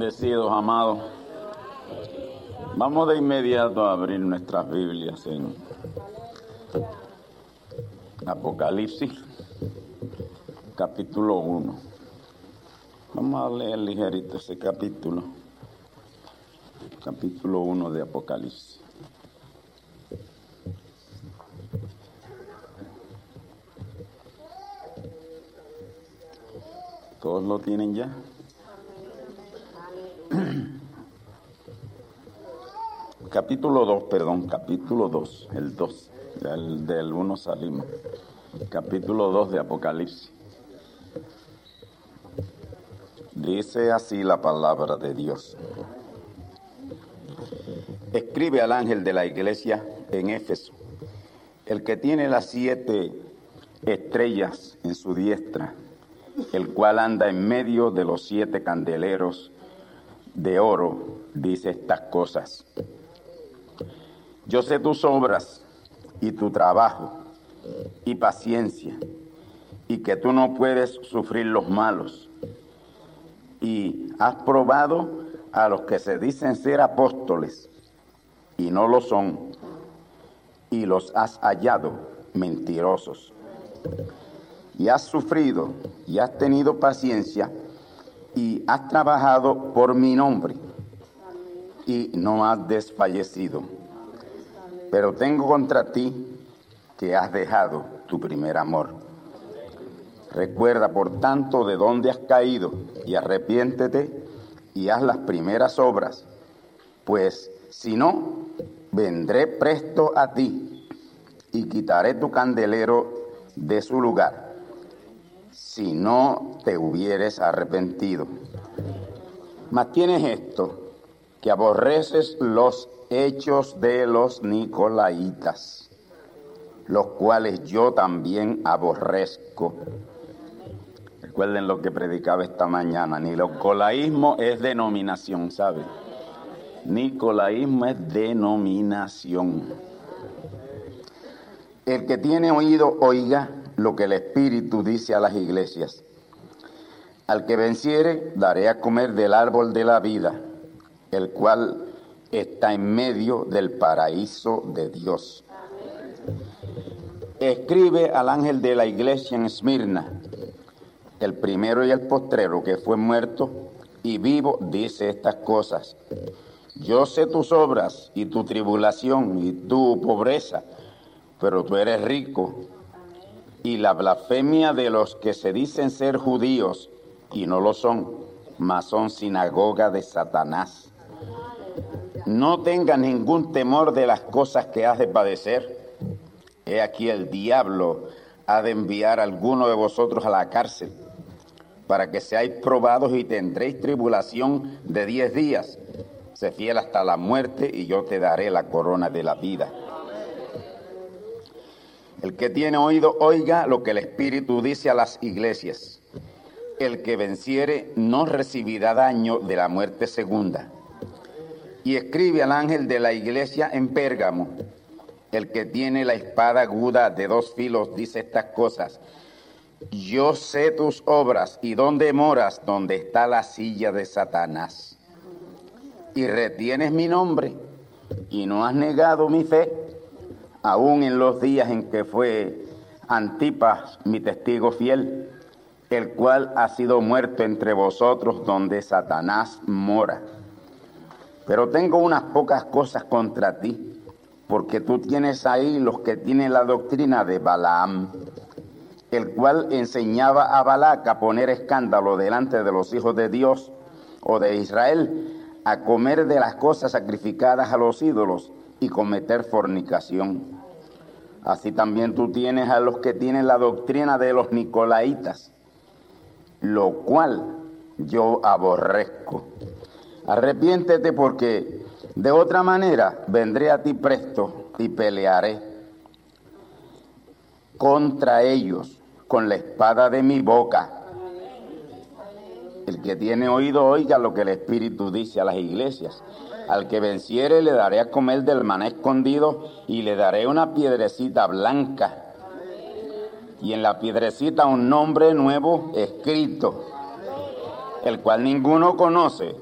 Bendecidos, amados. Vamos de inmediato a abrir nuestras Biblias en Apocalipsis, capítulo 1. Vamos a leer ligerito ese capítulo, capítulo 1 de Apocalipsis. ¿Todos lo tienen ya? capítulo 2, perdón, capítulo 2, el 2, del, del 1 salimos. Capítulo 2 de Apocalipsis. Dice así la palabra de Dios. Escribe al ángel de la iglesia en Éfeso, el que tiene las siete estrellas en su diestra, el cual anda en medio de los siete candeleros de oro, dice estas cosas. Yo sé tus obras y tu trabajo y paciencia, y que tú no puedes sufrir los malos. Y has probado a los que se dicen ser apóstoles y no lo son, y los has hallado mentirosos. Y has sufrido y has tenido paciencia y has trabajado por mi nombre y no has desfallecido. Pero tengo contra ti que has dejado tu primer amor. Recuerda, por tanto, de dónde has caído y arrepiéntete y haz las primeras obras, pues si no, vendré presto a ti y quitaré tu candelero de su lugar, si no te hubieres arrepentido. Mas tienes esto, que aborreces los hechos de los Nicolaitas, los cuales yo también aborrezco. Recuerden lo que predicaba esta mañana, Nicolaísmo es denominación, ¿sabe? Nicolaísmo es denominación. El que tiene oído, oiga lo que el Espíritu dice a las iglesias. Al que venciere, daré a comer del árbol de la vida, el cual está en medio del paraíso de Dios. Escribe al ángel de la iglesia en Esmirna, el primero y el postrero que fue muerto y vivo, dice estas cosas. Yo sé tus obras y tu tribulación y tu pobreza, pero tú eres rico. Y la blasfemia de los que se dicen ser judíos y no lo son, mas son sinagoga de Satanás. No tengas ningún temor de las cosas que has de padecer. He aquí el diablo ha de enviar a alguno de vosotros a la cárcel para que seáis probados y tendréis tribulación de diez días. Sé fiel hasta la muerte y yo te daré la corona de la vida. El que tiene oído, oiga lo que el Espíritu dice a las iglesias. El que venciere no recibirá daño de la muerte segunda. Y escribe al ángel de la iglesia en Pérgamo. El que tiene la espada aguda de dos filos dice estas cosas. Yo sé tus obras y dónde moras, donde está la silla de Satanás. Y retienes mi nombre y no has negado mi fe aún en los días en que fue Antipas mi testigo fiel, el cual ha sido muerto entre vosotros donde Satanás mora. Pero tengo unas pocas cosas contra ti, porque tú tienes ahí los que tienen la doctrina de Balaam, el cual enseñaba a Balac a poner escándalo delante de los hijos de Dios o de Israel, a comer de las cosas sacrificadas a los ídolos y cometer fornicación. Así también tú tienes a los que tienen la doctrina de los nicolaitas, lo cual yo aborrezco. Arrepiéntete porque de otra manera vendré a ti presto y pelearé contra ellos con la espada de mi boca. El que tiene oído oiga lo que el Espíritu dice a las iglesias. Al que venciere le daré a comer del maná escondido y le daré una piedrecita blanca. Y en la piedrecita un nombre nuevo escrito, el cual ninguno conoce,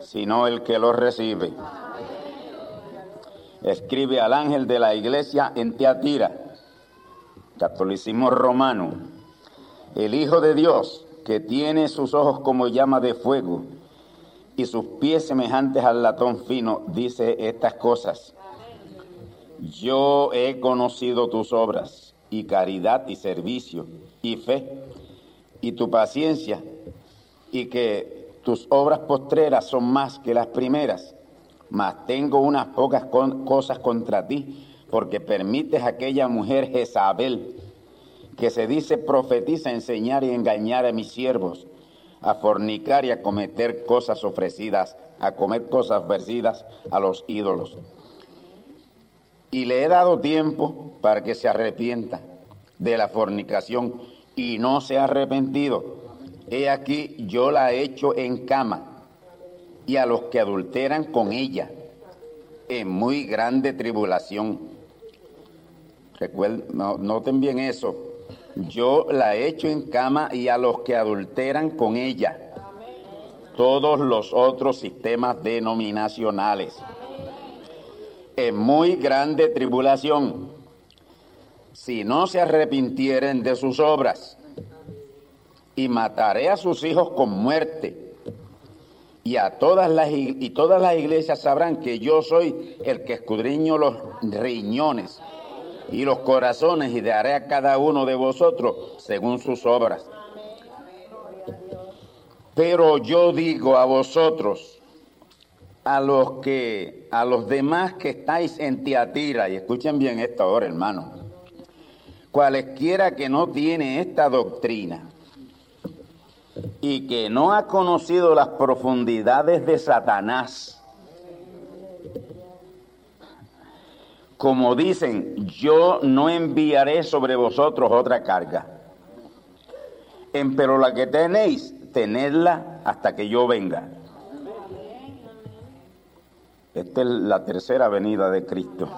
sino el que lo recibe. Escribe al ángel de la iglesia en Teatira, catolicismo romano, el Hijo de Dios, que tiene sus ojos como llama de fuego y sus pies semejantes al latón fino, dice estas cosas. Yo he conocido tus obras y caridad y servicio y fe y tu paciencia y que tus obras postreras son más que las primeras, mas tengo unas pocas cosas contra ti, porque permites a aquella mujer Jezabel, que se dice profetiza, enseñar y engañar a mis siervos, a fornicar y a cometer cosas ofrecidas, a comer cosas ofrecidas a los ídolos. Y le he dado tiempo para que se arrepienta de la fornicación y no se ha arrepentido. He aquí yo la he hecho en cama y a los que adulteran con ella en muy grande tribulación. Recuerden, no, noten bien eso yo la echo en cama y a los que adulteran con ella. Todos los otros sistemas denominacionales. En muy grande tribulación, si no se arrepintieren de sus obras, y mataré a sus hijos con muerte. Y a todas las y todas las iglesias sabrán que yo soy el que escudriño los riñones y los corazones y daré a cada uno de vosotros según sus obras. Pero yo digo a vosotros, a los que, a los demás que estáis en Tiatira, y escuchen bien esto ahora, hermano, cualesquiera que no tiene esta doctrina y que no ha conocido las profundidades de Satanás, como dicen, yo no enviaré sobre vosotros otra carga. pero la que tenéis, tenedla hasta que yo venga. Esta es la tercera venida de Cristo.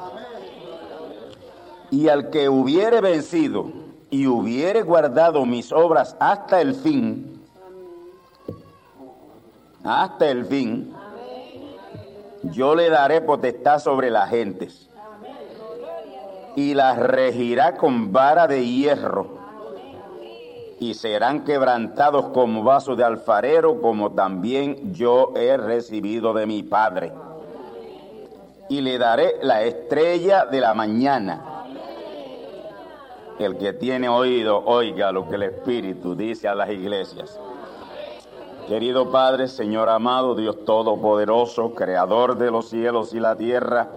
Y al que hubiere vencido y hubiere guardado mis obras hasta el fin, hasta el fin, yo le daré potestad sobre las gentes y las regirá con vara de hierro, y serán quebrantados como vasos de alfarero, como también yo he recibido de mi Padre. Y le daré la estrella de la mañana. El que tiene oído, oiga lo que el Espíritu dice a las iglesias. Querido Padre, Señor amado, Dios Todopoderoso, Creador de los cielos y la tierra,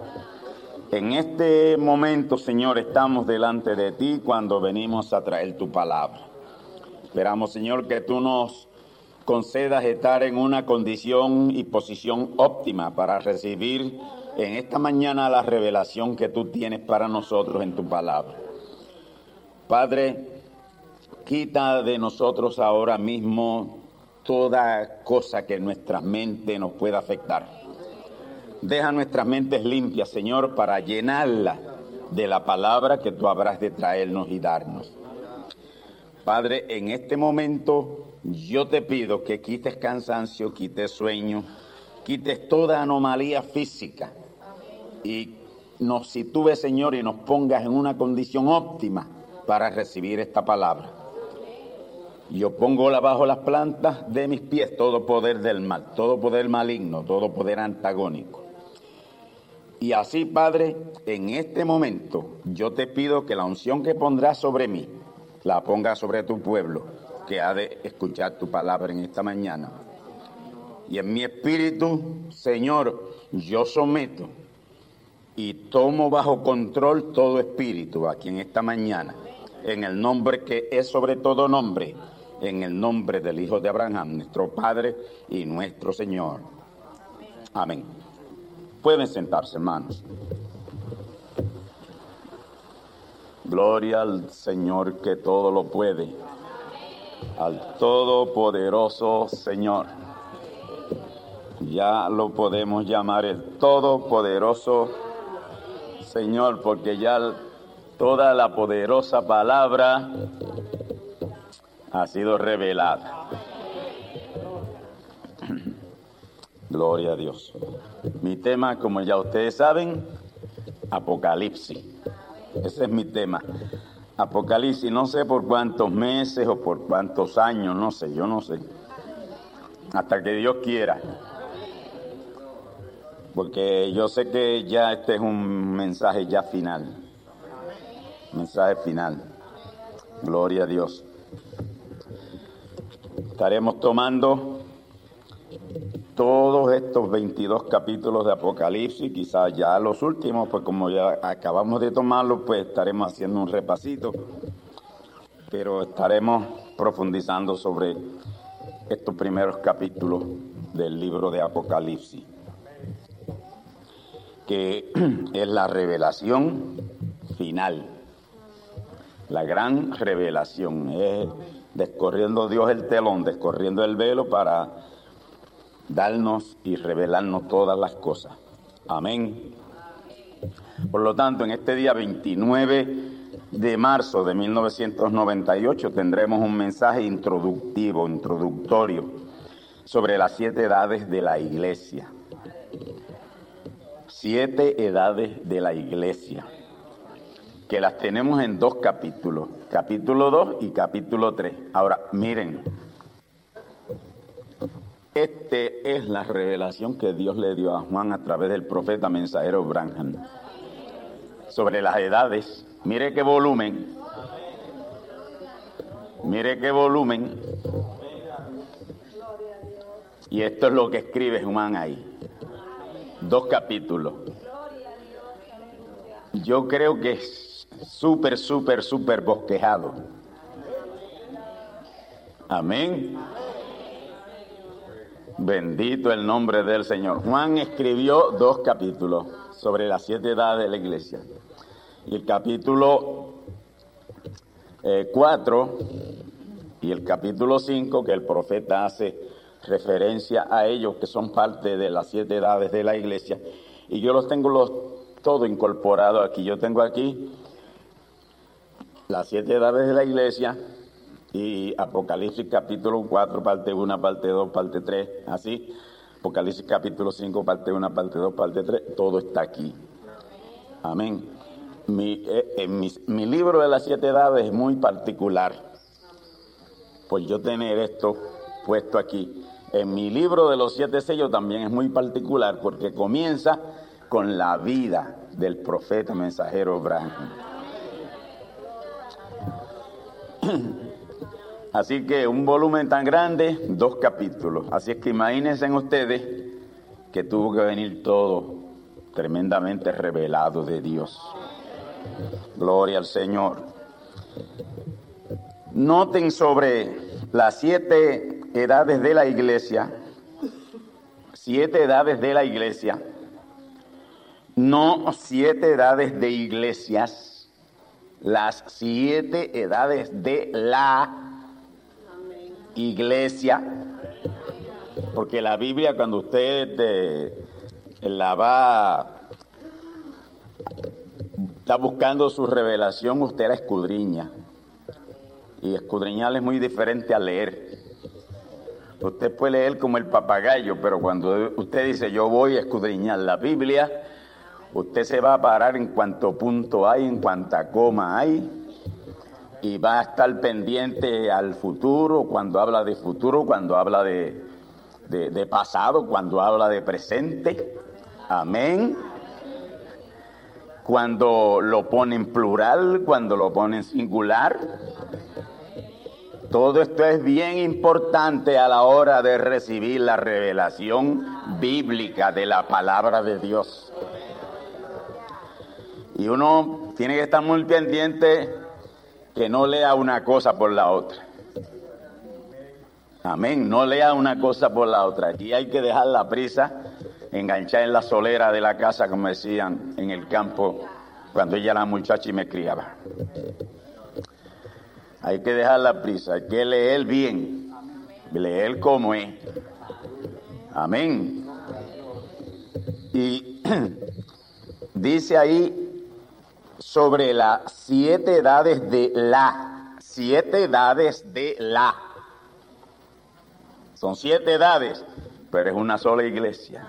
En este momento, Señor, estamos delante de ti cuando venimos a traer tu palabra. Esperamos, Señor, que tú nos concedas estar en una condición y posición óptima para recibir en esta mañana la revelación que tú tienes para nosotros en tu palabra. Padre, quita de nosotros ahora mismo toda cosa que nuestra mente nos pueda afectar Deja nuestras mentes limpias, Señor, para llenarla de la palabra que tú habrás de traernos y darnos. Padre, en este momento yo te pido que quites cansancio, quites sueño, quites toda anomalía física y nos sitúes, Señor, y nos pongas en una condición óptima para recibir esta palabra. Yo pongo bajo las plantas de mis pies todo poder del mal, todo poder maligno, todo poder antagónico. Y así, Padre, en este momento yo te pido que la unción que pondrás sobre mí, la ponga sobre tu pueblo, que ha de escuchar tu palabra en esta mañana. Y en mi espíritu, Señor, yo someto y tomo bajo control todo espíritu aquí en esta mañana, en el nombre que es sobre todo nombre, en el nombre del Hijo de Abraham, nuestro Padre y nuestro Señor. Amén. Pueden sentarse, hermanos. Gloria al Señor que todo lo puede, al todopoderoso Señor. Ya lo podemos llamar el todopoderoso Señor, porque ya toda la poderosa palabra ha sido revelada. Gloria a Dios. Mi tema, como ya ustedes saben, Apocalipsis. Ese es mi tema. Apocalipsis, no sé por cuántos meses o por cuántos años, no sé, yo no sé. Hasta que Dios quiera. Porque yo sé que ya este es un mensaje ya final. Mensaje final. Gloria a Dios. Estaremos tomando todos estos 22 capítulos de Apocalipsis, quizás ya los últimos, pues como ya acabamos de tomarlos, pues estaremos haciendo un repasito, pero estaremos profundizando sobre estos primeros capítulos del libro de Apocalipsis, que es la revelación final, la gran revelación, es descorriendo Dios el telón, descorriendo el velo para darnos y revelarnos todas las cosas. Amén. Por lo tanto, en este día 29 de marzo de 1998 tendremos un mensaje introductivo, introductorio, sobre las siete edades de la iglesia. Siete edades de la iglesia, que las tenemos en dos capítulos, capítulo 2 y capítulo 3. Ahora, miren, esta es la revelación que Dios le dio a Juan a través del profeta mensajero Branham sobre las edades. Mire qué volumen. Mire qué volumen. Y esto es lo que escribe Juan ahí. Dos capítulos. Yo creo que es súper, súper, súper bosquejado. Amén. Bendito el nombre del Señor. Juan escribió dos capítulos sobre las siete edades de la iglesia. Y el capítulo 4 eh, y el capítulo 5, que el profeta hace referencia a ellos, que son parte de las siete edades de la iglesia. Y yo los tengo los, todo incorporado aquí. Yo tengo aquí las siete edades de la iglesia, y Apocalipsis capítulo 4, parte 1, parte 2, parte 3, así. Apocalipsis capítulo 5, parte 1, parte 2, parte 3, todo está aquí. Amén. Mi, eh, mi, libro de las siete edades es muy particular. Pues yo tener esto puesto aquí. En mi libro de los siete sellos también es muy particular porque comienza con la vida del profeta mensajero Abraham. Así que un volumen tan grande, dos capítulos. Así es que imagínense ustedes que tuvo que venir todo, tremendamente revelado de Dios. Gloria al Señor. Noten sobre las siete edades de la iglesia, siete edades de la iglesia, no siete edades de iglesias, las siete edades de la iglesia, porque la Biblia cuando usted eh, la va, está buscando su revelación, usted la escudriña. Y escudriñar es muy diferente a leer. Usted puede leer como el papagayo, pero cuando usted dice yo voy a escudriñar la Biblia, usted se va a parar en cuanto punto hay, en cuanta coma hay, y va a estar pendiente al futuro, cuando habla de futuro, cuando habla de, de, pasado, cuando habla de presente. Amén. Cuando lo pone en plural, cuando lo pone en singular. Todo esto es bien importante a la hora de recibir la revelación bíblica de la palabra de Dios. Y uno tiene que estar muy pendiente que no lea una cosa por la otra. Amén, no lea una cosa por la otra. Aquí hay que dejar la prisa, enganchar en la solera de la casa, como decían en el campo cuando ella era muchacha y me criaba. Hay que dejar la prisa, hay que leer bien, leer como es. Amén. Y dice ahí sobre las siete edades de la, siete edades de la. Son siete edades, pero es una sola iglesia.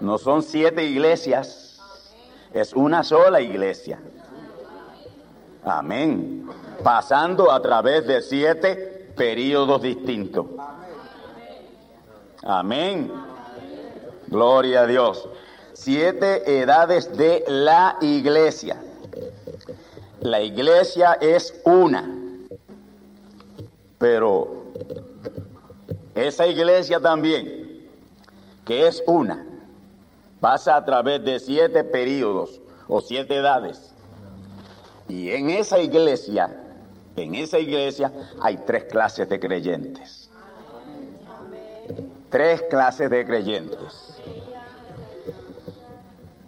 No son siete iglesias, es una sola iglesia. Amén. Pasando a través de siete periodos distintos. Amén. Gloria a Dios. Siete edades de la iglesia. La iglesia es una. Pero esa iglesia también, que es una, pasa a través de siete periodos o siete edades. Y en esa iglesia, en esa iglesia hay tres clases de creyentes. Tres clases de creyentes.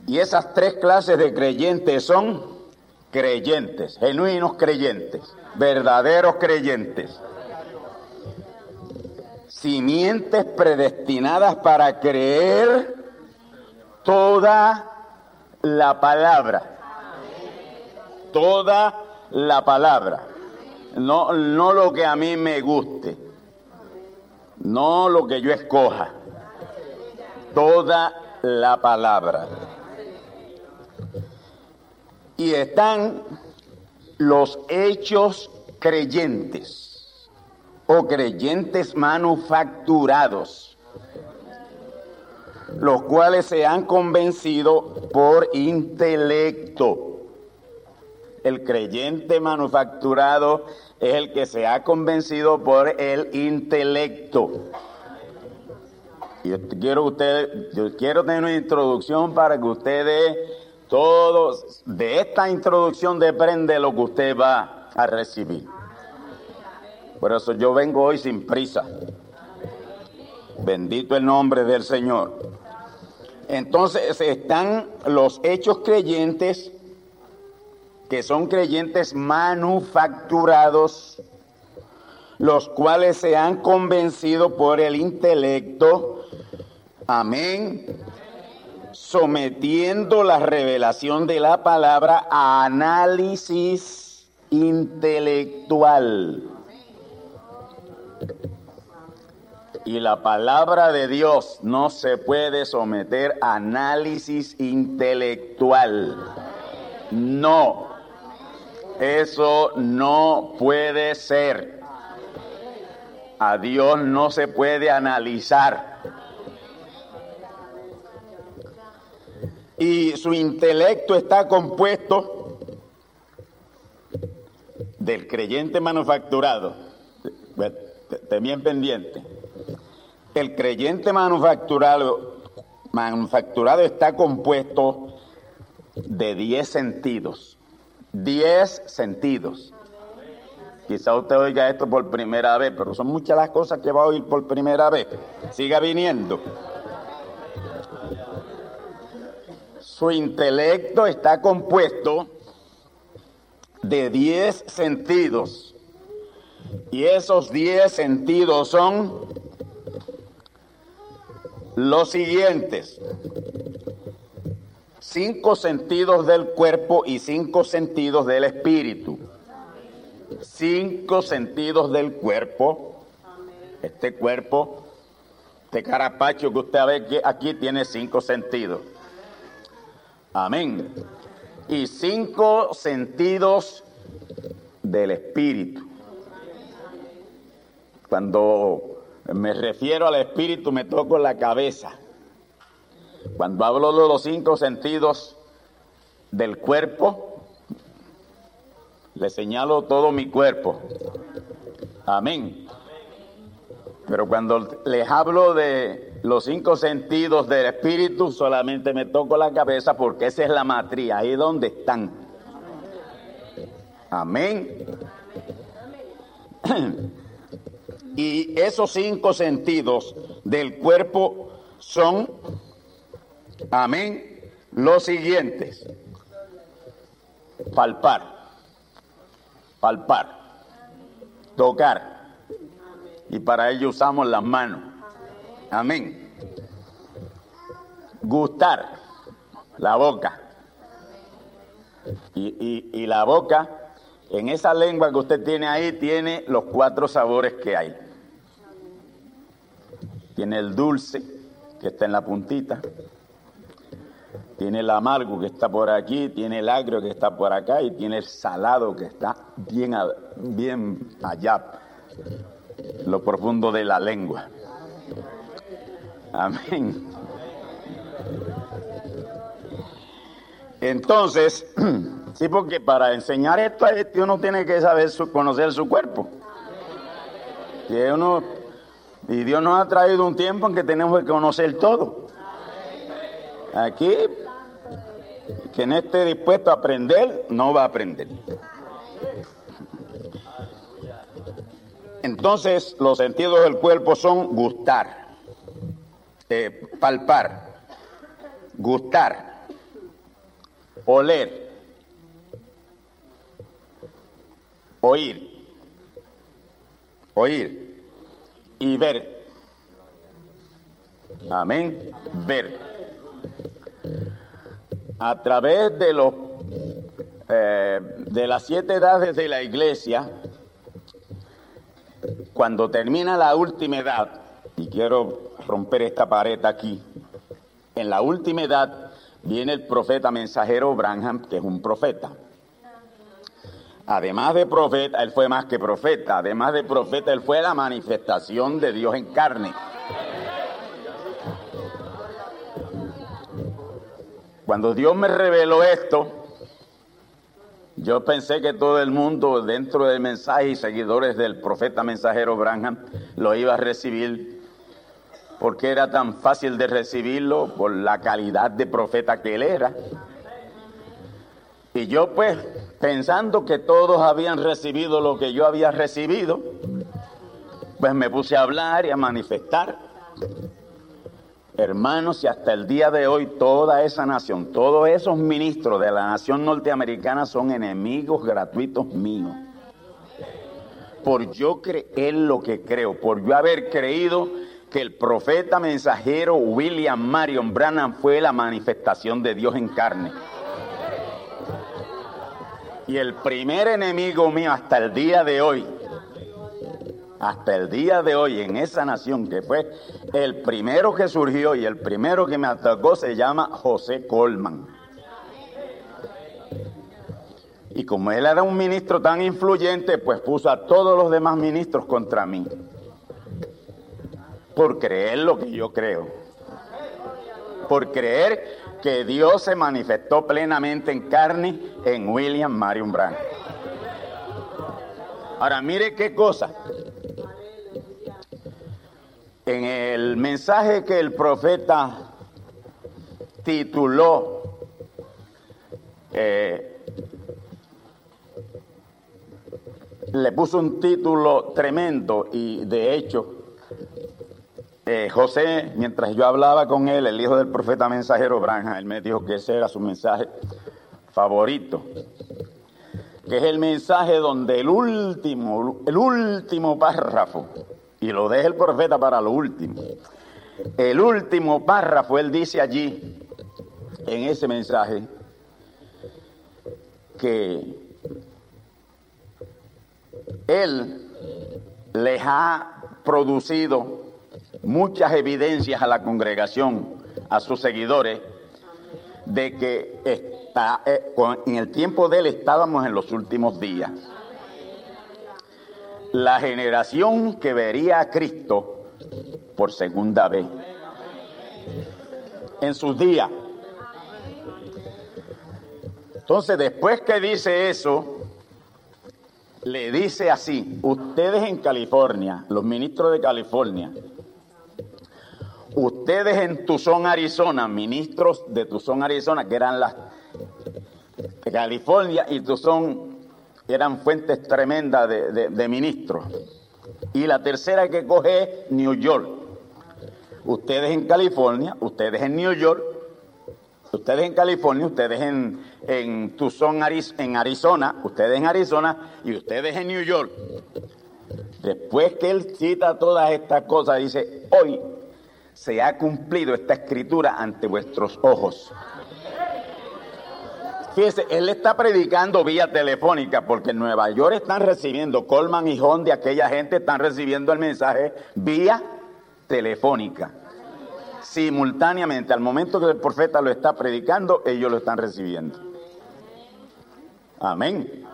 Y esas tres clases de creyentes son creyentes, genuinos creyentes, verdaderos creyentes. Simientes predestinadas para creer toda la palabra toda la palabra. No, no lo que a mí me guste, no lo que yo escoja, toda la palabra. Y están los hechos creyentes o creyentes manufacturados, los cuales se han convencido por intelecto el creyente manufacturado es el que se ha convencido por el intelecto. Y quiero usted, yo quiero tener una introducción para que ustedes todos de esta introducción depende lo que usted va a recibir. Por eso yo vengo hoy sin prisa. Bendito el nombre del Señor. Entonces están los hechos creyentes que son creyentes manufacturados, los cuales se han convencido por el intelecto, amén, sometiendo la revelación de la palabra a análisis intelectual. Y la palabra de Dios no se puede someter a análisis intelectual. No. Eso no puede ser. A Dios no se puede analizar. Y su intelecto está compuesto del creyente manufacturado. Ten bien pendiente. El creyente manufacturado, manufacturado está compuesto de 10 sentidos. 10 sentidos. Quizá usted oiga esto por primera vez, pero son muchas las cosas que va a oír por primera vez. Siga viniendo. Su intelecto está compuesto de 10 sentidos. Y esos 10 sentidos son los siguientes. Cinco sentidos del cuerpo y cinco sentidos del espíritu cinco sentidos del cuerpo. Este cuerpo, este carapacho que usted ve aquí tiene cinco sentidos. Amén. Y cinco sentidos del espíritu. Cuando me refiero al espíritu me toco la cabeza. Cuando hablo de los cinco sentidos del cuerpo, le señalo todo mi cuerpo. Amén. Pero cuando les hablo de los cinco sentidos del espíritu, solamente me toco la cabeza porque esa es la matriz, ahí donde están. Amén. Y esos cinco sentidos del cuerpo son, amén, los siguientes. Palpar palpar, tocar. Y para ello usamos las manos. Amén. Gustar, la boca. Y, y, la boca, en esa lengua que usted tiene ahí, tiene los cuatro sabores que hay. Tiene el dulce, que está en la puntita tiene el amargo que está por aquí, tiene el agrio que está por acá y tiene el salado que está bien, bien allá, lo profundo de la lengua. Amén. Entonces, sí, porque para enseñar esto a este uno tiene que saber conocer su cuerpo. Y, y Dios nos ha traído un tiempo en que tenemos que conocer todo. Aquí quien esté dispuesto a aprender, no va a aprender. Entonces, los sentidos del cuerpo son gustar, eh, palpar, gustar, oler, oír, oír y ver. Amén, ver a través de los eh, de las siete edades de la iglesia, cuando termina la última edad, y quiero romper esta pared aquí, en la última edad viene el profeta mensajero Branham, que es un profeta. Además de profeta, él fue más que profeta, además de profeta, él fue la manifestación de Dios en carne. Cuando Dios me reveló esto, yo pensé que todo el mundo dentro del mensaje y seguidores del profeta mensajero Branham lo iba a recibir porque era tan fácil de recibirlo por la calidad de profeta que él era. Y yo pues, pensando que todos habían recibido lo que yo había recibido, pues me puse a hablar y a manifestar. Hermanos, y hasta el día de hoy toda esa nación, todos esos ministros de la nación norteamericana son enemigos gratuitos míos. Por yo creer lo que creo, por yo haber creído que el profeta mensajero William Marion Branham fue la manifestación de Dios en carne. Y el primer enemigo mío hasta el día de hoy hasta el día de hoy en esa nación que fue el primero que surgió y el primero que me atacó se llama José Colman. Y como él era un ministro tan influyente, pues puso a todos los demás ministros contra mí. Por creer lo que yo creo. Por creer que Dios se manifestó plenamente en carne en William Marion Brandt. Ahora mire qué cosa. En el mensaje que el profeta tituló eh, le puso un título tremendo y de hecho eh, José, mientras yo hablaba con él, el hijo del profeta mensajero Branja, él me dijo que ese era su mensaje favorito, que es el mensaje donde el último, el último párrafo, y lo deja el profeta para lo último, el último párrafo, él dice allí, en ese mensaje, que él les ha producido muchas evidencias a la congregación, a sus seguidores, de que está, eh, en el tiempo de él estábamos en los últimos días. La generación que vería a Cristo por segunda vez en sus días. Entonces, después que dice eso, le dice así, ustedes en California, los ministros de California, ustedes en Tucson, Arizona, ministros de Tucson, Arizona, que eran las de California y Tucson eran fuentes tremendas de, ministros. Y la tercera que coge es New York. Ustedes en California, ustedes en New York, ustedes en California, ustedes en, en Tucson, en Arizona, ustedes en Arizona y ustedes en New York. Después que él cita todas estas cosas, dice, hoy se ha cumplido esta escritura ante vuestros ojos. Fíjese, él está predicando vía telefónica porque en Nueva York están recibiendo, Colman y Honda, aquella gente están recibiendo el mensaje vía telefónica. Simultáneamente, al momento que el profeta lo está predicando, ellos lo están recibiendo. Amén.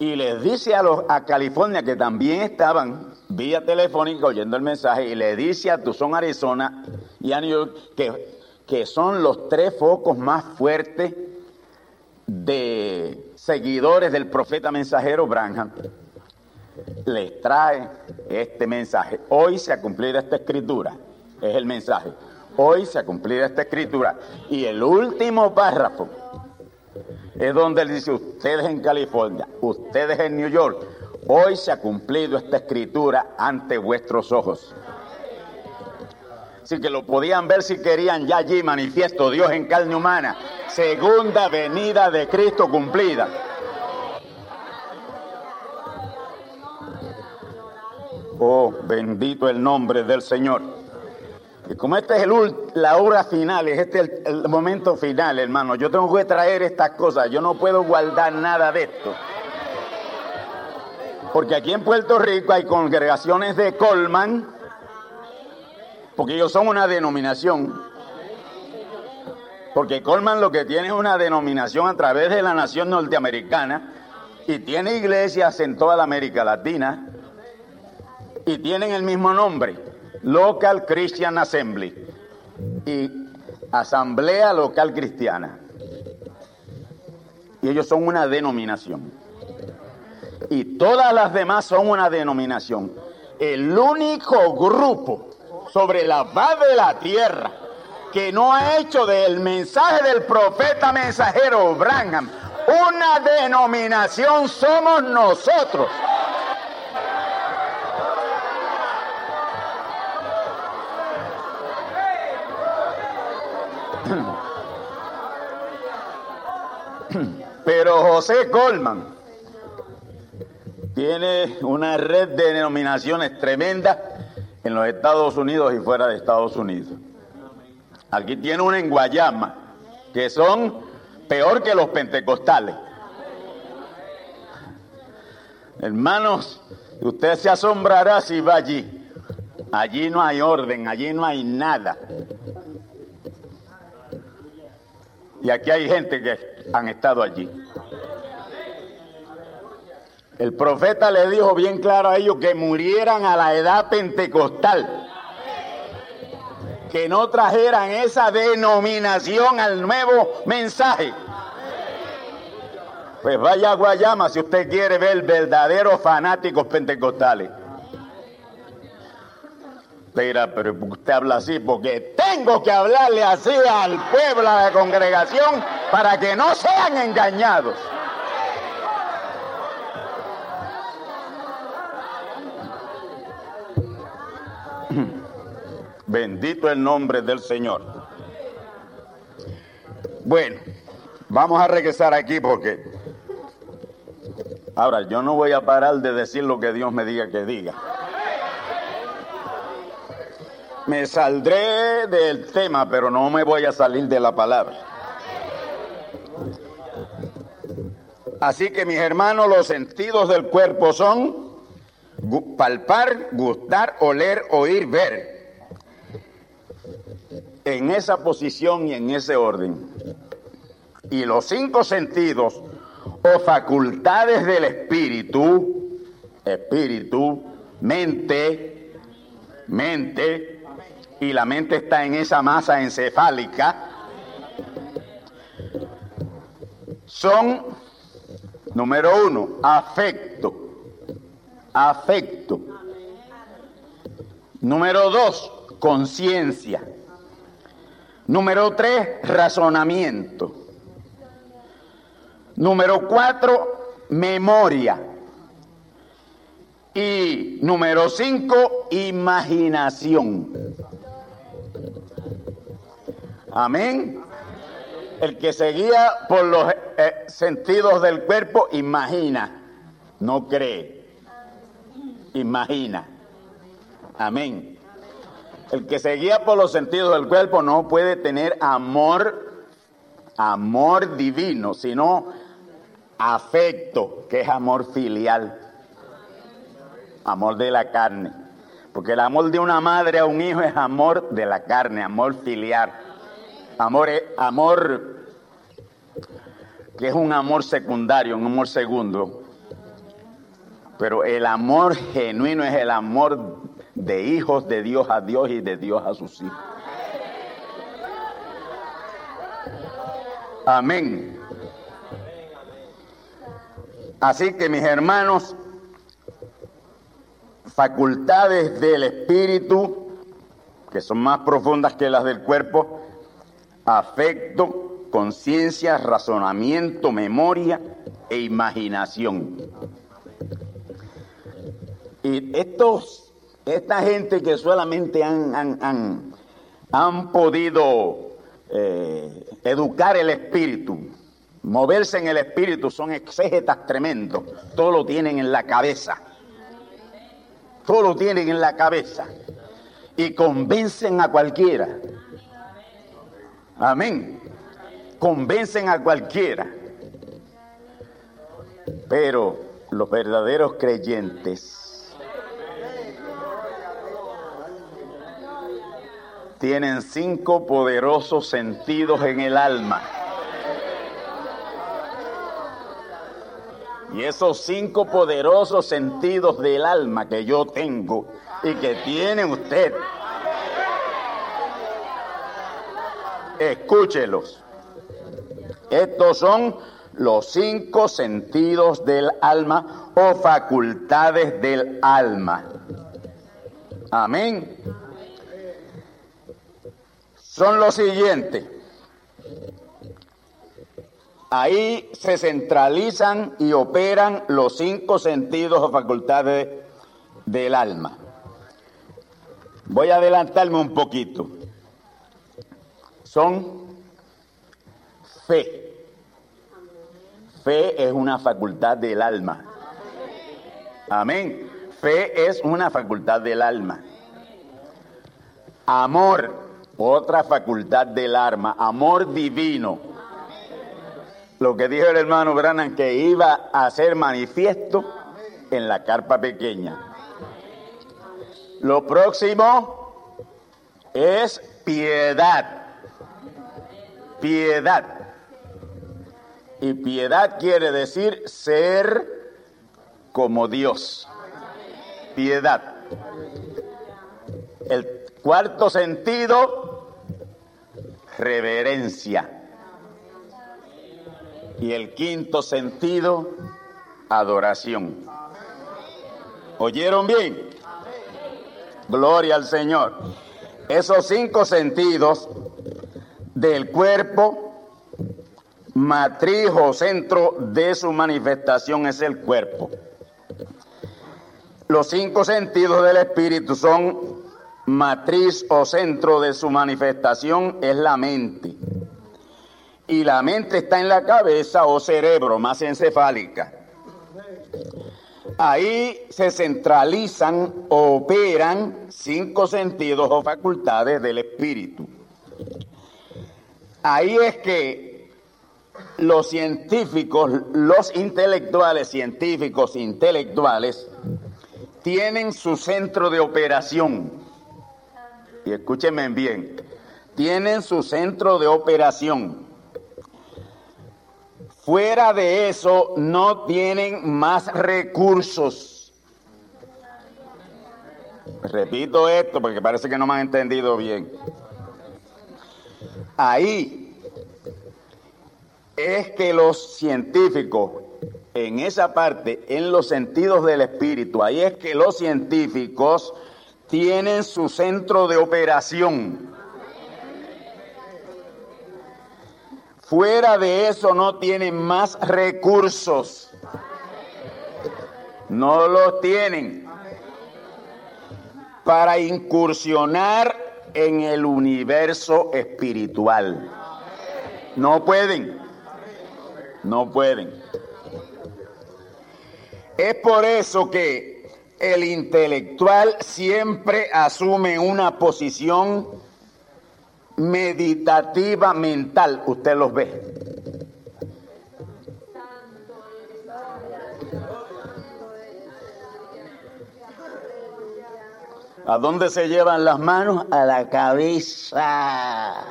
Y les dice a, los, a California que también estaban vía telefónica oyendo el mensaje y le dice a Tucson, Arizona y a New York que, que son los tres focos más fuertes de seguidores del profeta mensajero Branham, les trae este mensaje. Hoy se ha cumplido esta escritura, es el mensaje. Hoy se ha cumplido esta escritura. Y el último párrafo es donde él dice, ustedes en California, ustedes en New York, Hoy se ha cumplido esta escritura ante vuestros ojos. Así que lo podían ver si querían ya allí manifiesto Dios en carne humana. Segunda venida de Cristo cumplida. Oh, bendito el nombre del Señor. Y como esta es la hora final, este es el, el momento final, hermano, yo tengo que traer estas cosas. Yo no puedo guardar nada de esto. Porque aquí en Puerto Rico hay congregaciones de Colman, porque ellos son una denominación. Porque Colman lo que tiene es una denominación a través de la nación norteamericana y tiene iglesias en toda la América Latina y tienen el mismo nombre, Local Christian Assembly y Asamblea Local Cristiana. Y ellos son una denominación y todas las demás son una denominación. El único grupo sobre la paz de la tierra que no ha hecho del mensaje del profeta mensajero Branham una denominación somos nosotros. Pero José Colman tiene una red de denominaciones tremenda en los Estados Unidos y fuera de Estados Unidos. Aquí tiene una en Guayama, que son peor que los pentecostales. Hermanos, usted se asombrará si va allí. Allí no hay orden, allí no hay nada. Y aquí hay gente que han estado allí. El profeta le dijo bien claro a ellos que murieran a la edad pentecostal. Que no trajeran esa denominación al nuevo mensaje. Pues vaya a Guayama si usted quiere ver verdaderos fanáticos pentecostales. Pero, pero usted habla así porque tengo que hablarle así al pueblo, a la congregación, para que no sean engañados. Bendito el nombre del Señor. Bueno, vamos a regresar aquí porque ahora yo no voy a parar de decir lo que Dios me diga que diga. Me saldré del tema, pero no me voy a salir de la palabra. Así que mis hermanos, los sentidos del cuerpo son palpar, gustar, oler, oír, ver. En esa posición y en ese orden. Y los cinco sentidos o facultades del espíritu, espíritu, mente, mente, y la mente está en esa masa encefálica, son, número uno, afecto, afecto. Número dos, conciencia. Número tres, razonamiento. Número cuatro, memoria. Y número cinco, imaginación. Amén. El que se guía por los eh, sentidos del cuerpo, imagina, no cree. Imagina. Amén. El que se guía por los sentidos del cuerpo no puede tener amor, amor divino, sino afecto, que es amor filial, amor de la carne. Porque el amor de una madre a un hijo es amor de la carne, amor filial. Amor, amor que es un amor secundario, un amor segundo. Pero el amor genuino es el amor de hijos de Dios a Dios y de Dios a sus hijos. Amén. Así que mis hermanos, facultades del espíritu, que son más profundas que las del cuerpo, afecto, conciencia, razonamiento, memoria e imaginación. Y estos, esta gente que solamente han, han, han, podido eh, educar el espíritu, moverse en el espíritu, son exégetas tremendos, todo lo tienen en la cabeza, todo lo tienen en la cabeza y convencen a cualquiera Amén. Convencen a cualquiera. Pero los verdaderos creyentes tienen cinco poderosos sentidos en el alma. Y esos cinco poderosos sentidos del alma que yo tengo y que tiene usted Escúchelos. Estos son los cinco sentidos del alma o facultades del alma. Amén. Son los siguientes. Ahí se centralizan y operan los cinco sentidos o facultades del alma. Voy a adelantarme un poquito son fe. Fe es una facultad del alma. Amén. Fe es una facultad del alma. Amor, otra facultad del alma. Amor divino. Lo que dijo el hermano Branham que iba a ser manifiesto en la carpa pequeña. Lo próximo es piedad piedad. Y piedad quiere decir ser como Dios. Piedad. El cuarto sentido, reverencia. Y el quinto sentido, adoración. ¿Oyeron bien? Gloria al Señor. esos cinco sentidos del cuerpo, matriz o centro de su manifestación es el cuerpo. Los cinco sentidos del espíritu son matriz o centro de su manifestación es la mente. Y la mente está en la cabeza o cerebro, más encefálica. Ahí se centralizan o operan cinco sentidos o facultades del espíritu. Ahí es que los científicos, los intelectuales, científicos intelectuales, tienen su centro de operación. Y escúchenme bien, tienen su centro de operación. Fuera de eso, no tienen más recursos. Repito esto porque parece que no me han entendido bien. Ahí es que los científicos, en esa parte, en los sentidos del espíritu, ahí es que los científicos tienen su centro de operación. Fuera de eso no tienen más recursos. No los tienen para incursionar en el universo espiritual. No pueden. No pueden. Es por eso que el intelectual siempre asume una posición meditativa mental, usted los ve. ¿A dónde se llevan las manos? A la cabeza.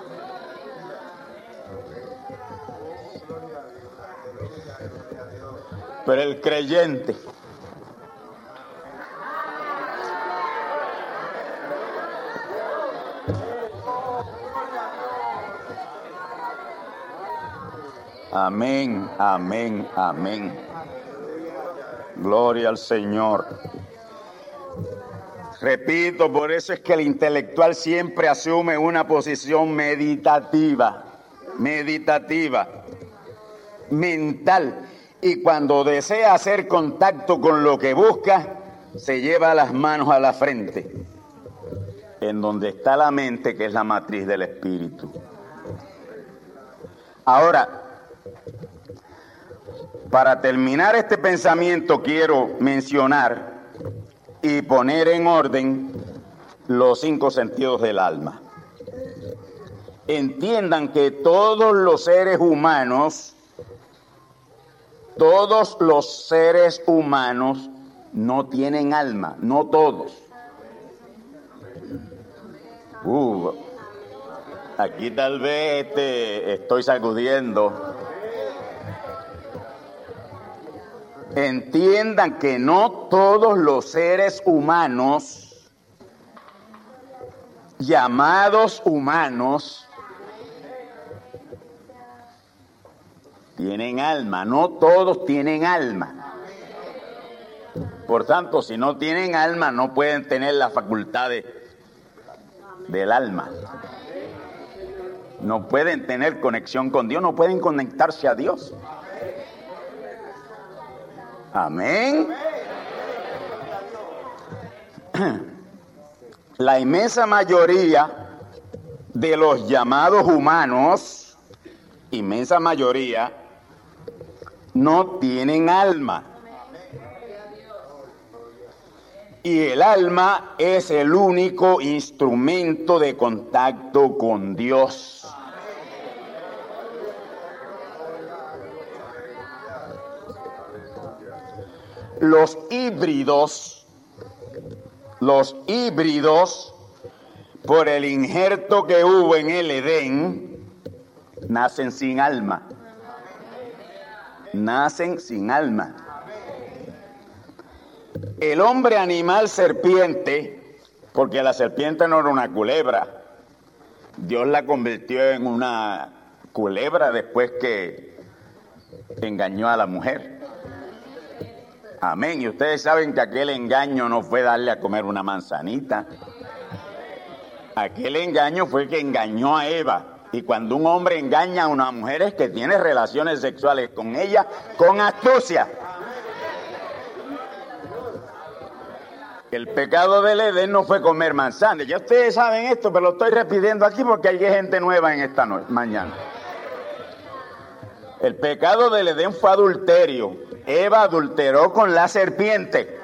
Pero el creyente Amén, amén, amén. Gloria al Señor. Repito, por eso es que el intelectual siempre asume una posición meditativa, meditativa, mental. Y cuando desea hacer contacto con lo que busca, se lleva las manos a la frente, en donde está la mente, que es la matriz del espíritu. Ahora, para terminar este pensamiento quiero mencionar y poner en orden los cinco sentidos del alma. Entiendan que todos los seres humanos, todos los seres humanos no tienen alma, no todos. Uh, aquí tal vez te estoy sacudiendo entiendan que no todos los seres humanos, llamados humanos, tienen alma, no todos tienen alma. Por tanto, si no tienen alma, no pueden tener las facultades del alma. No pueden tener conexión con Dios, no pueden conectarse a Dios. Amén. La inmensa mayoría de los llamados humanos, inmensa mayoría, no tienen alma. Y el alma es el único instrumento de contacto con Dios. Los híbridos, los híbridos, por el injerto que hubo en el Edén, nacen sin alma. Nacen sin alma. El hombre animal serpiente, porque la serpiente no era una culebra, Dios la convirtió en una culebra después que engañó a la mujer. Amén. Y ustedes saben que aquel engaño no fue darle a comer una manzanita. Aquel engaño fue que engañó a Eva. Y cuando un hombre engaña a una mujer es que tiene relaciones sexuales con ella con astucia. El pecado del Edén no fue comer manzanas. Ya ustedes saben esto, pero lo estoy repitiendo aquí porque hay gente nueva en esta mañana. El pecado del Edén fue adulterio. Eva adulteró con la serpiente.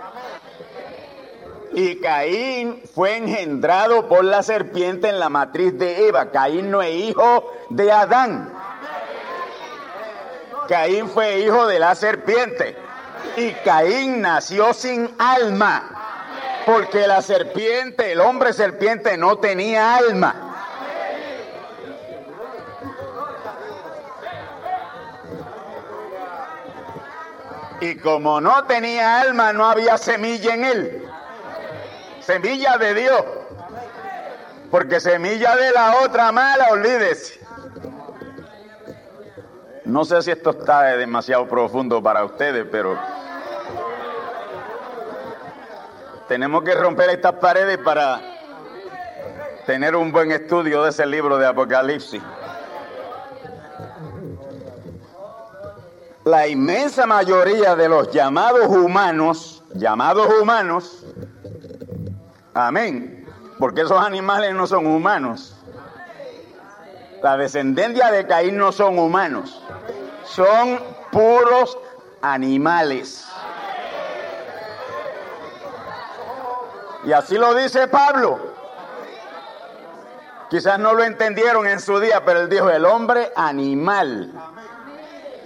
Y Caín fue engendrado por la serpiente en la matriz de Eva. Caín no es hijo de Adán. Caín fue hijo de la serpiente. Y Caín nació sin alma. Porque la serpiente, el hombre serpiente no tenía alma. Y como no tenía alma, no había semilla en él semilla de Dios. Porque semilla de la otra mala, olvídese. No sé si esto está demasiado profundo para ustedes, pero tenemos que romper estas paredes para tener un buen estudio de ese libro de Apocalipsis. La inmensa mayoría de los llamados humanos, llamados humanos, Amén. Porque esos animales no son humanos. La descendencia de Caín no son humanos. Son puros animales. Y así lo dice Pablo. Quizás no lo entendieron en su día, pero él dijo, el hombre animal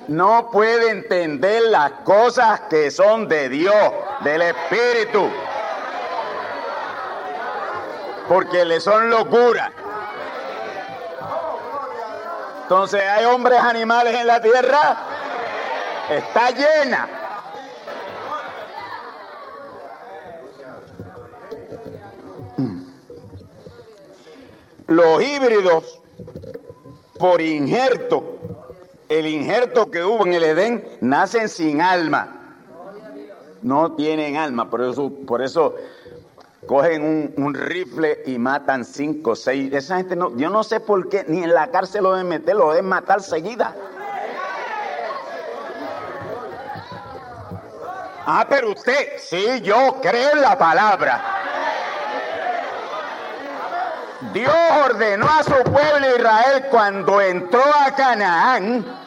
no puede entender las cosas que son de Dios, del Espíritu porque le son locura. Entonces hay hombres animales en la tierra, está llena. Los híbridos por injerto, el injerto que hubo en el Edén, nacen sin alma. No tienen alma, por eso, por eso cogen un, rifle y matan cinco, seis. Esa gente no, yo no sé por qué, ni en la cárcel lo deben meter, lo deben matar seguida. Ah, pero usted, sí, yo creo en la palabra. Dios ordenó a su pueblo Israel cuando entró a Canaán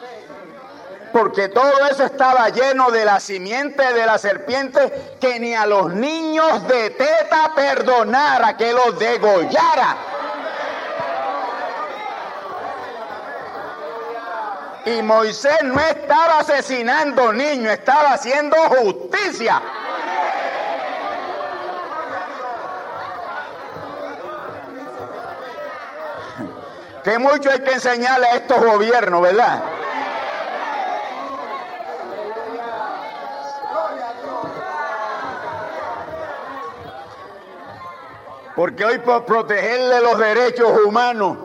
porque todo eso estaba lleno de la simiente de la serpiente que ni a los niños de teta perdonara que los degollara. Y Moisés no estaba asesinando niños, estaba haciendo justicia. Que mucho hay que enseñarle a estos gobiernos, ¿verdad? Porque hoy por protegerle los derechos humanos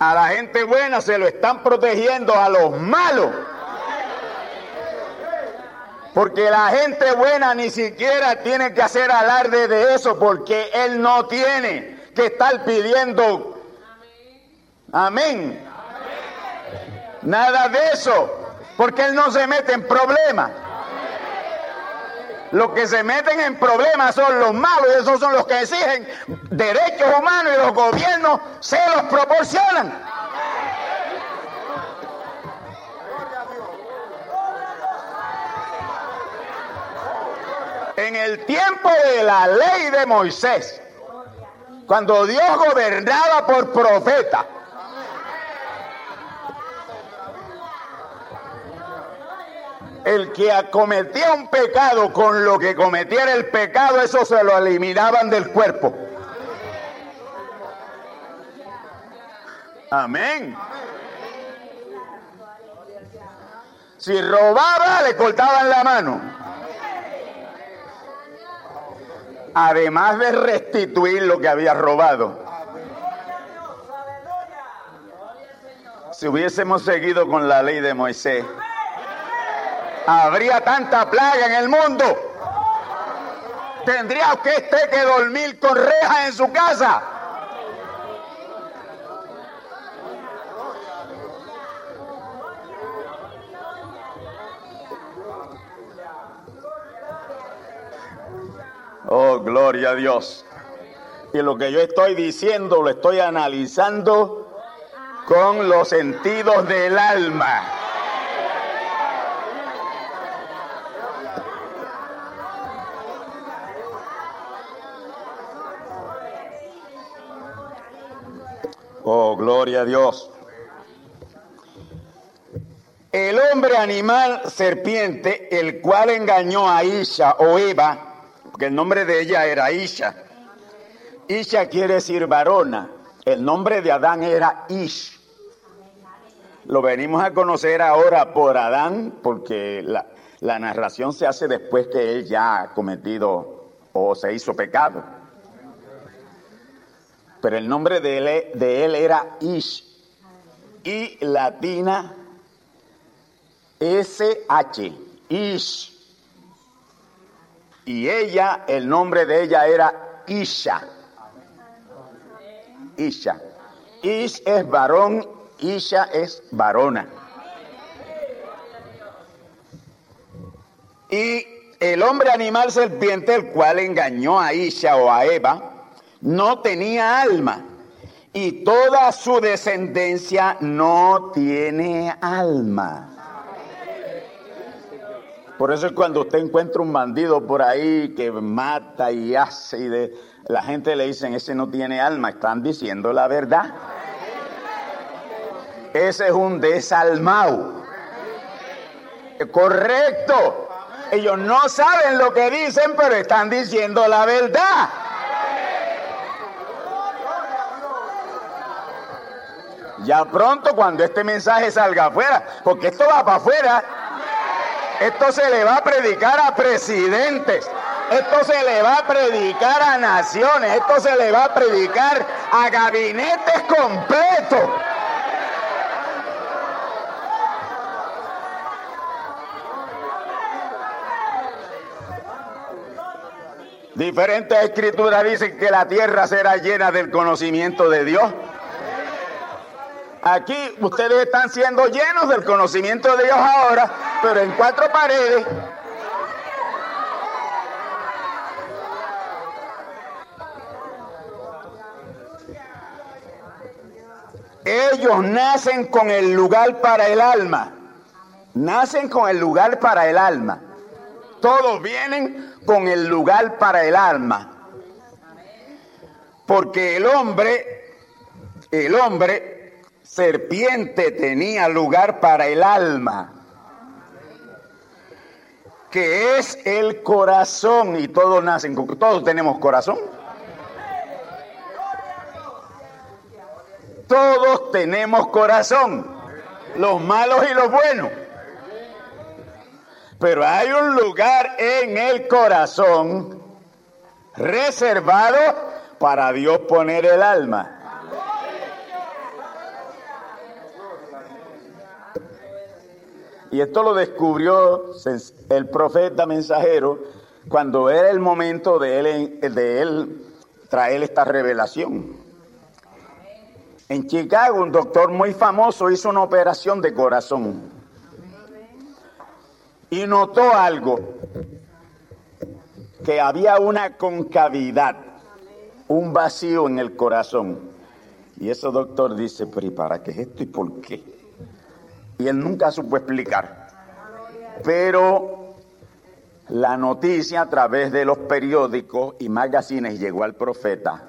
a la gente buena se lo están protegiendo a los malos. Porque la gente buena ni siquiera tiene que hacer alarde de eso porque él no tiene que estar pidiendo. Amén. Nada de eso. Porque él no se mete en problemas. Los que se meten en problemas son los malos esos son los que exigen derechos humanos y los gobiernos se los proporcionan. En el tiempo de la ley de Moisés, cuando Dios gobernaba por profeta, el que acometía un pecado con lo que cometiera el pecado, eso se lo eliminaban del cuerpo. Amén. Si robaba, le cortaban la mano. Además de restituir lo que había robado. Si hubiésemos seguido con la ley de Moisés, habría tanta plaga en el mundo. Tendría usted que dormir con rejas en su casa. Oh, gloria a Dios. Y lo que yo estoy diciendo lo estoy analizando con los sentidos del alma. Oh, gloria a Dios. El hombre animal serpiente, el cual engañó a Isha o Eva, porque el nombre de ella era Isha. Isha quiere decir varona. El nombre de Adán era Ish. Lo venimos a conocer ahora por Adán, porque la, la narración se hace después que él ya ha cometido o se hizo pecado pero el nombre de él, él era Ish. Y latina S-H, Ish. Y ella, el nombre de ella era Isha. Isha. Ish es varón, Isha es varona. Y el hombre animal serpiente, el cual engañó a Isha o a Eva, no tenía alma y toda su descendencia no tiene alma. Por eso es cuando usted encuentra un bandido por ahí que mata y hace y de, la gente le dicen ese no tiene alma, están diciendo la verdad. Ese es un desalmado. Correcto. Ellos no saben lo que dicen, pero están diciendo la verdad. Ya pronto cuando este mensaje salga afuera, porque esto va para afuera, esto se le va a predicar a presidentes, esto se le va a predicar a naciones, esto se le va a predicar a gabinetes completos. Diferentes escrituras dicen que la tierra será llena del conocimiento de Dios. Aquí ustedes están siendo llenos del conocimiento de Dios ahora, pero en cuatro paredes. Ellos nacen con el lugar para el alma. Nacen con el lugar para el alma. Todos vienen con el lugar para el alma. Porque el hombre, el hombre serpiente tenía lugar para el alma, que es el corazón, y todos nacen, todos tenemos corazón. Todos tenemos corazón, los malos y los buenos. Pero hay un lugar en el corazón reservado para Dios poner el alma. Y esto lo descubrió el profeta mensajero cuando era el momento de él, de él traer esta revelación. En Chicago, un doctor muy famoso hizo una operación de corazón y notó algo, que había una concavidad, un vacío en el corazón. Y ese doctor dice, pero ¿y para qué es esto y por qué? Y él nunca supo explicar. Pero la noticia a través de los periódicos y magazines llegó al profeta.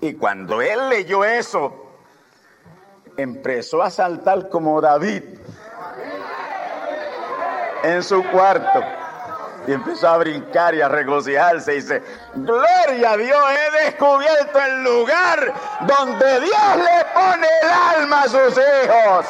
Y cuando él leyó eso, empezó a saltar como David en su cuarto. Y empezó a brincar y a regocijarse. Y dice, gloria a Dios, he descubierto el lugar donde Dios le pone el alma a sus hijos.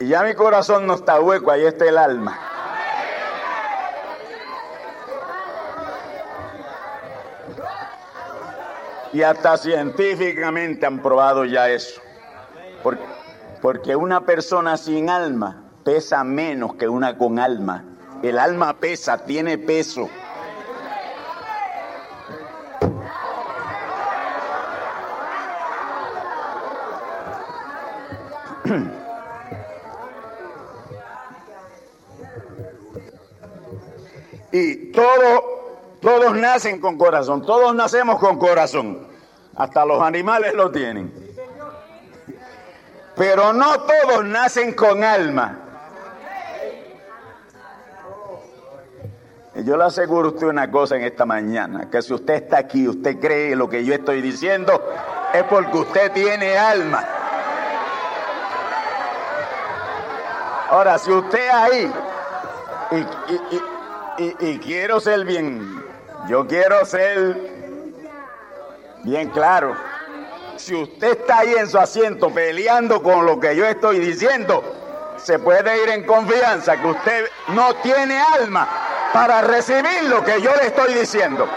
Y ya mi corazón no está hueco, ahí está el alma. Y hasta científicamente han probado ya eso. Por- Porque una persona sin alma pesa menos que una con alma. El alma pesa, tiene peso. y todo, todos nacen con corazón, todos nacemos con corazón, hasta los animales lo tienen. Pero no todos nacen con alma. Yo le aseguro a usted una cosa en esta mañana, que si usted está aquí, usted cree lo que yo estoy diciendo, es porque usted tiene alma. Ahora, si usted ahí, y, quiero ser bien, yo quiero ser bien claro, si usted está ahí en su asiento peleando con lo que yo estoy diciendo, se puede ir en confianza que usted no tiene alma para recibir lo que yo le estoy diciendo.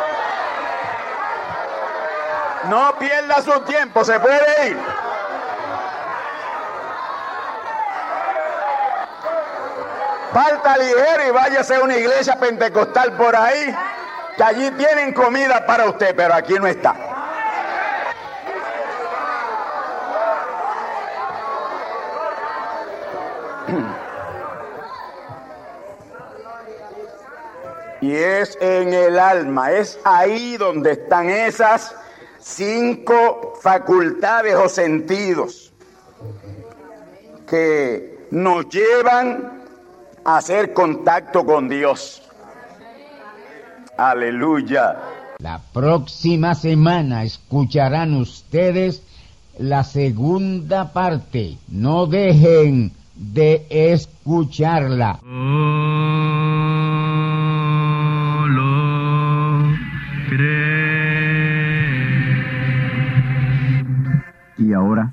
No pierda su tiempo, se puede ir. Falta ligero y váyase a una iglesia pentecostal por ahí, que allí tienen comida para usted, pero aquí no está. Y es en el alma, es ahí donde están esas cinco facultades o sentidos que nos llevan hacer contacto con Dios. Aleluya. La próxima semana escucharán ustedes la segunda parte. No dejen de escucharla. Y ahora